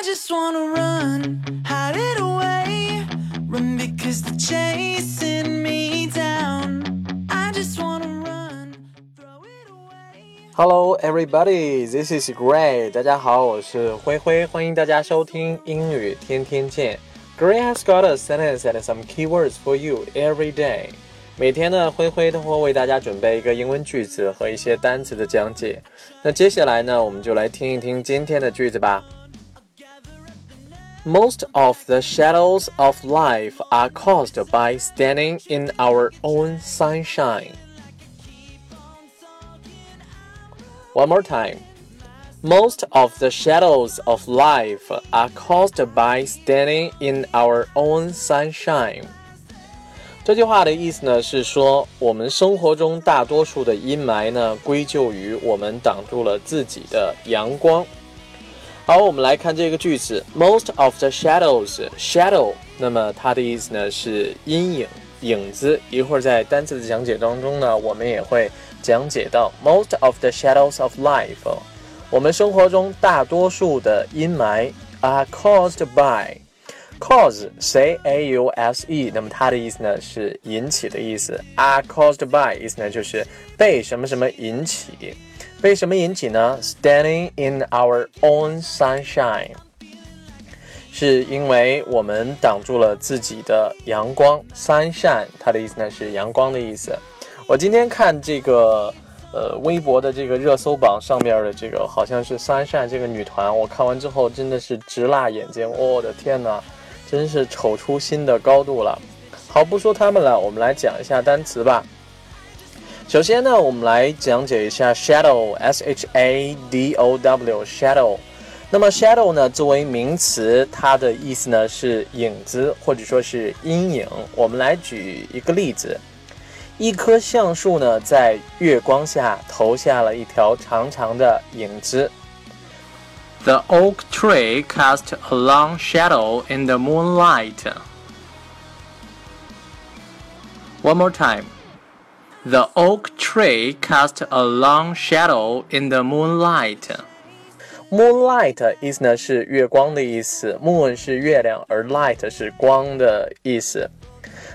I just wanna run, hide it away. Run because they're chasing me down. I just wanna run, throw it away. Hello, everybody. This is Gray. 大家好，我是灰灰，欢迎大家收听英语天天见。Gray has got a sentence and some keywords for you every day. 每天呢，灰灰都会为大家准备一个英文句子和一些单词的讲解。那接下来呢，我们就来听一听今天的句子吧。Most of the shadows of life are caused by standing in our own sunshine. One more time. Most of the shadows of life are caused by standing in our own sunshine. 这句话的意思呢是说，我们生活中大多数的阴霾呢，归咎于我们挡住了自己的阳光。 好，我们来看这个句子，most of the shadows，shadow，那么它的意思呢是阴影、影子。一会儿在单词的讲解当中呢，我们也会讲解到 most of the shadows of life，我们生活中大多数的阴霾 are caused by。Cause C A U S E，那么它的意思呢是引起的意思。Are caused by 意思呢就是被什么什么引起，被什么引起呢？Standing in our own sunshine，是因为我们挡住了自己的阳光。Sunshine，它的意思呢是阳光的意思。我今天看这个呃微博的这个热搜榜上面的这个好像是 Sunshine 这个女团，我看完之后真的是直辣眼睛，我的天呐！真是丑出新的高度了。好，不说他们了，我们来讲一下单词吧。首先呢，我们来讲解一下 shadow，s h a d o w，shadow。那么 shadow 呢，作为名词，它的意思呢是影子或者说是阴影。我们来举一个例子：一棵橡树呢，在月光下投下了一条长长的影子。The oak tree cast a long shadow in the moonlight. One more time. The oak tree cast a long shadow in the moonlight. Moonlight 意思呢是月光的意思，moon 是月亮，而 light 是光的意思。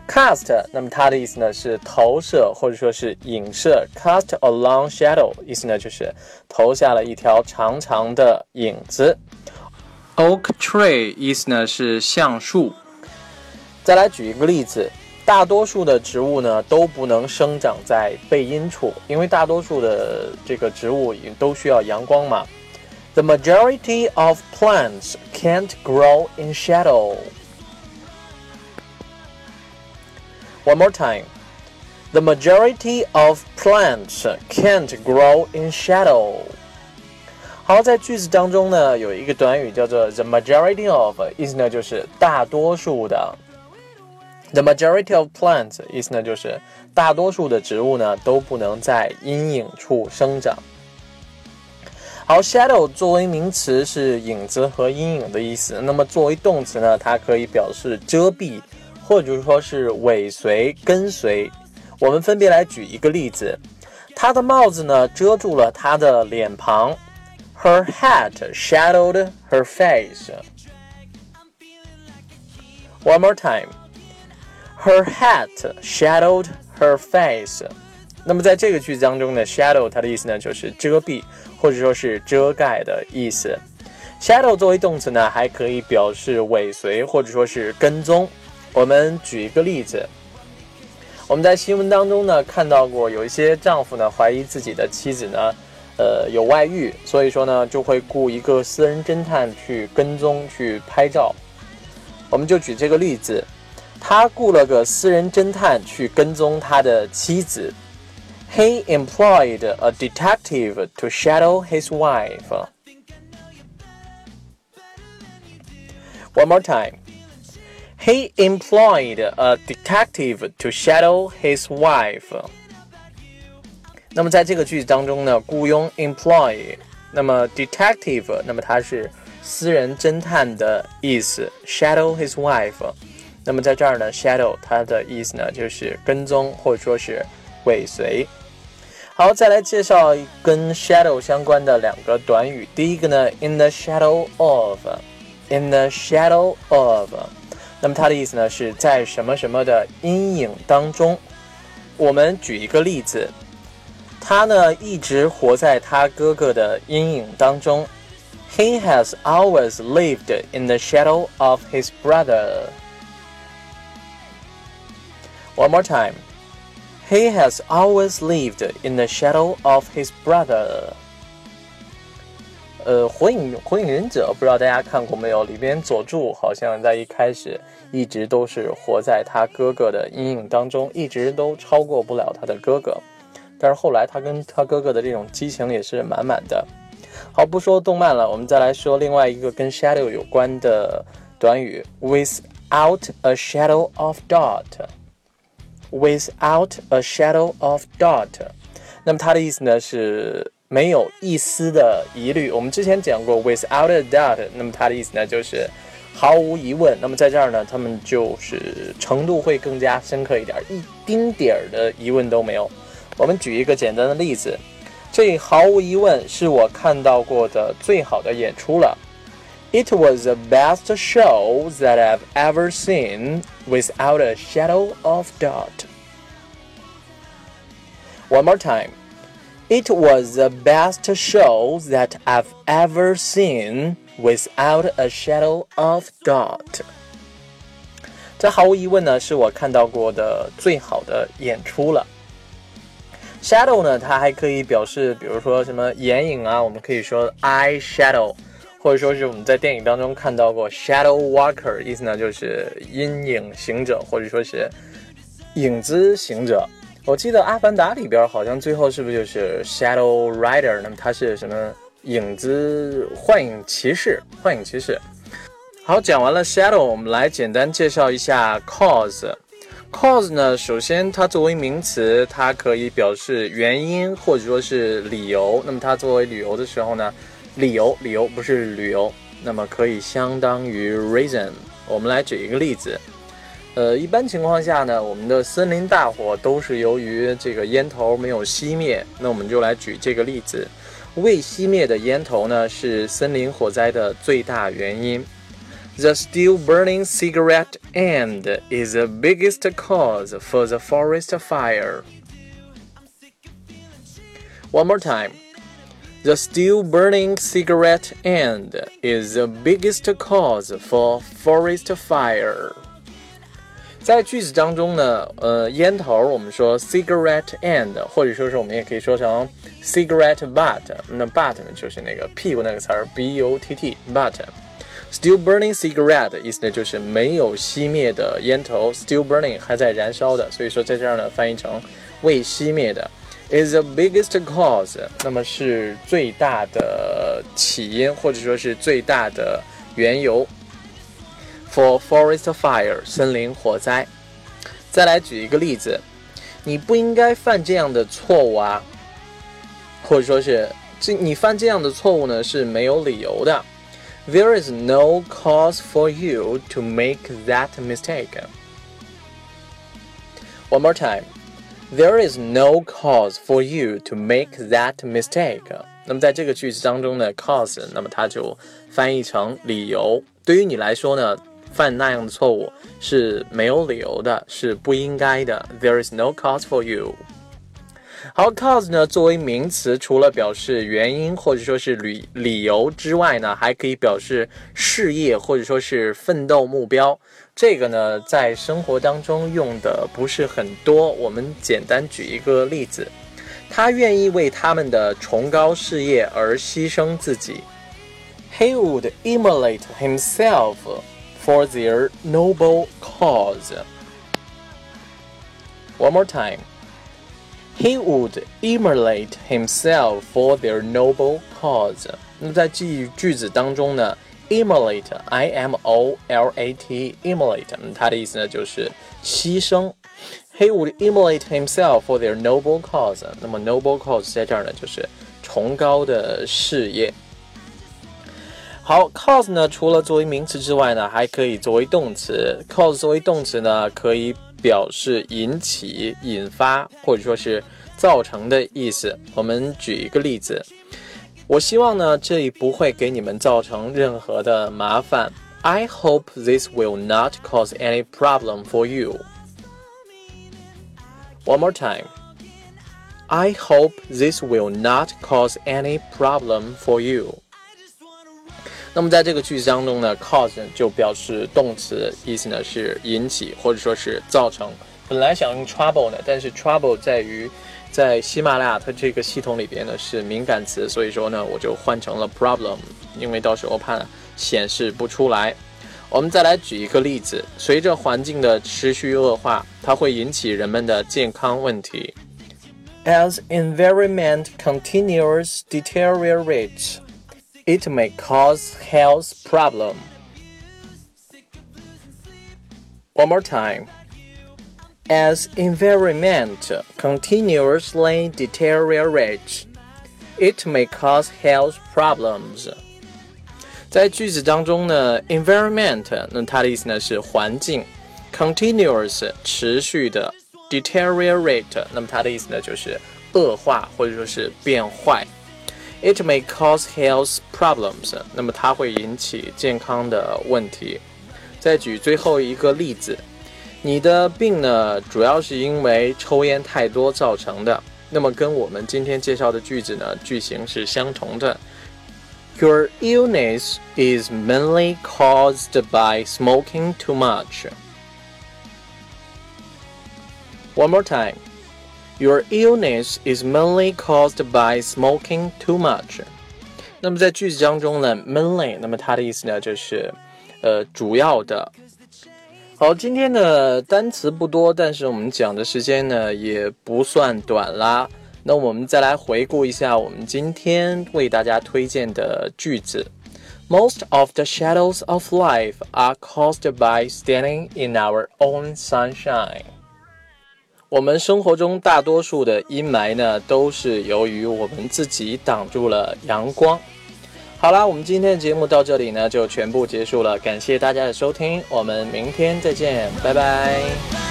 Cast，那么它的意思呢是投射或者说是影射。Cast a long shadow，意思呢就是投下了一条长长的影子。Oak tree，意思呢是橡树。再来举一个例子，大多数的植物呢都不能生长在背阴处，因为大多数的这个植物都需要阳光嘛。The majority of plants can't grow in shadow. One more time. The majority of plants can't grow in shadow. 好，在句子当中呢，有一个短语叫做 the majority of，意思呢就是大多数的。 The majority of plants 意思呢就是大多数的植物呢都不能在阴影处生长。好，shadow 作为名词是影子和阴影的意思，那么作为动词呢，它可以表示遮蔽。或者说是尾随、跟随，我们分别来举一个例子。她的帽子呢遮住了她的脸庞，Her hat shadowed her face. One more time. Her hat shadowed her face. 那么在这个句子当中呢，shadow 它的意思呢就是遮蔽或者说是遮盖的意思。shadow 作为动词呢，还可以表示尾随或者说是跟踪。我们举一个例子，我们在新闻当中呢看到过，有一些丈夫呢怀疑自己的妻子呢，呃有外遇，所以说呢就会雇一个私人侦探去跟踪去拍照。我们就举这个例子，他雇了个私人侦探去跟踪他的妻子。He employed a detective to shadow his wife. One more time. He employed a detective to shadow his wife. 那么在这个句子当中呢，雇佣 employ，那么 detective，那么它是私人侦探的意思，shadow his wife。 那么在这儿呢，shadow 它的意思呢就是跟踪或者说是尾随。好，再来介绍跟 shadow 相关的两个短语。第一个呢，in the shadow of。in the shadow of。那么它的意思呢是在什么什么的阴影当中。我们举一个例子，他呢一直活在他哥哥的阴影当中。He has always lived in the shadow of his brother. One more time. He has always lived in the shadow of his brother. 呃，火影火影忍者不知道大家看过没有？里边佐助好像在一开始一直都是活在他哥哥的阴影当中，一直都超过不了他的哥哥。但是后来他跟他哥哥的这种激情也是满满的。好，不说动漫了，我们再来说另外一个跟 shadow 有关的短语：without a shadow of doubt。Without a shadow of doubt。那么它的意思呢是。没有一丝的疑虑。我们之前讲过，without a doubt，那么它的意思呢就是毫无疑问。那么在这儿呢，他们就是程度会更加深刻一点，一丁点儿的疑问都没有。我们举一个简单的例子，这毫无疑问是我看到过的最好的演出了。It was the best show that I've ever seen, without a shadow of doubt. One more time. It was the best show that I've ever seen, without a shadow of doubt. 这毫无疑问呢，是我看到过的最好的演出了。Shadow 呢，它还可以表示，比如说什么眼影啊，我们可以说 eye shadow，或者说是我们在电影当中看到过 shadow walker，意思呢就是阴影行者，或者说是影子行者。我记得《阿凡达》里边好像最后是不是就是 Shadow Rider？那么他是什么影子幻影骑士？幻影骑士。好，讲完了 Shadow，我们来简单介绍一下 Cause。Cause 呢，首先它作为名词，它可以表示原因或者说是理由。那么它作为理由的时候呢，理由理由不是旅游，那么可以相当于 reason。我们来举一个例子。呃，一般情况下呢，我们的森林大火都是由于这个烟头没有熄灭。那我们就来举这个例子，未熄灭的烟头呢是森林火灾的最大原因。The still burning cigarette end is the biggest cause for the forest fire. One more time. The still burning cigarette end is the biggest cause for forest fire. 在句子当中呢，呃，烟头我们说 cigarette end，或者说是我们也可以说成 cigarette butt。那 butt 呢就是那个屁股那个词儿 b u t t butt。Still burning cigarette 意思呢就是没有熄灭的烟头，still burning 还在燃烧的，所以说在这儿呢翻译成未熄灭的。Is the biggest cause，那么是最大的起因或者说是最大的缘由。For forest fire，森林火灾。再来举一个例子，你不应该犯这样的错误啊，或者说是这你犯这样的错误呢是没有理由的。There is no cause for you to make that mistake. One more time. There is no cause for you to make that mistake. 那么在这个句子当中呢，cause，那么它就翻译成理由。对于你来说呢？ 犯那样的错误是没有理由的，是不应该的。There is no cause for you。好，cause 呢作为名词，除了表示原因或者说是理理由之外呢，还可以表示事业或者说是奋斗目标。这个呢在生活当中用的不是很多，我们简单举一个例子：他愿意为他们的崇高事业而牺牲自己。He would immolate himself. for their noble cause. One more time. He would immolate himself for their noble cause. 那么在句句子当中呢，immolate i m o l a t immolate，它的意思呢就是牺牲。He would immolate himself for their noble cause。那么 noble cause 在这儿呢就是崇高的事业。 好，cause 呢，除了作为名词之外呢，还可以作为动词。cause 作为动词呢，可以表示引起、引发或者说是造成的意思。我们举一个例子，我希望呢，这里不会给你们造成任何的麻烦。I hope this will not cause any problem for you. One more time. I hope this will not cause any problem for you. 那么在这个句子当中呢，cause 就表示动词，意思呢是引起或者说是造成。本来想用 trouble 呢，但是 trouble 在于在喜马拉雅它这个系统里边呢是敏感词，所以说呢我就换成了 problem，因为到时候怕显示不出来。我们再来举一个例子，随着环境的持续恶化，它会引起人们的健康问题。As environment continues deteriorates. It may cause health problem. One more time. As environment continuously deteriorates, it may cause health problems. 在句子当中呢，environment 那它的意思呢是环境，continuous 持续的，deteriorate 那么它的意思呢就是恶化或者说是变坏。 It may cause health problems。那么它会引起健康的问题。再举最后一个例子，你的病呢，主要是因为抽烟太多造成的。那么跟我们今天介绍的句子呢，句型是相同的。Your illness is mainly caused by smoking too much. One more time. Your illness is mainly caused by smoking too much。那么在句子当中呢，mainly，那么它的意思呢就是，呃，主要的。好，今天的单词不多，但是我们讲的时间呢也不算短啦。那我们再来回顾一下我们今天为大家推荐的句子。Most of the shadows of life are caused by standing in our own sunshine. 我们生活中大多数的阴霾呢，都是由于我们自己挡住了阳光。好啦，我们今天的节目到这里呢，就全部结束了。感谢大家的收听，我们明天再见，拜拜。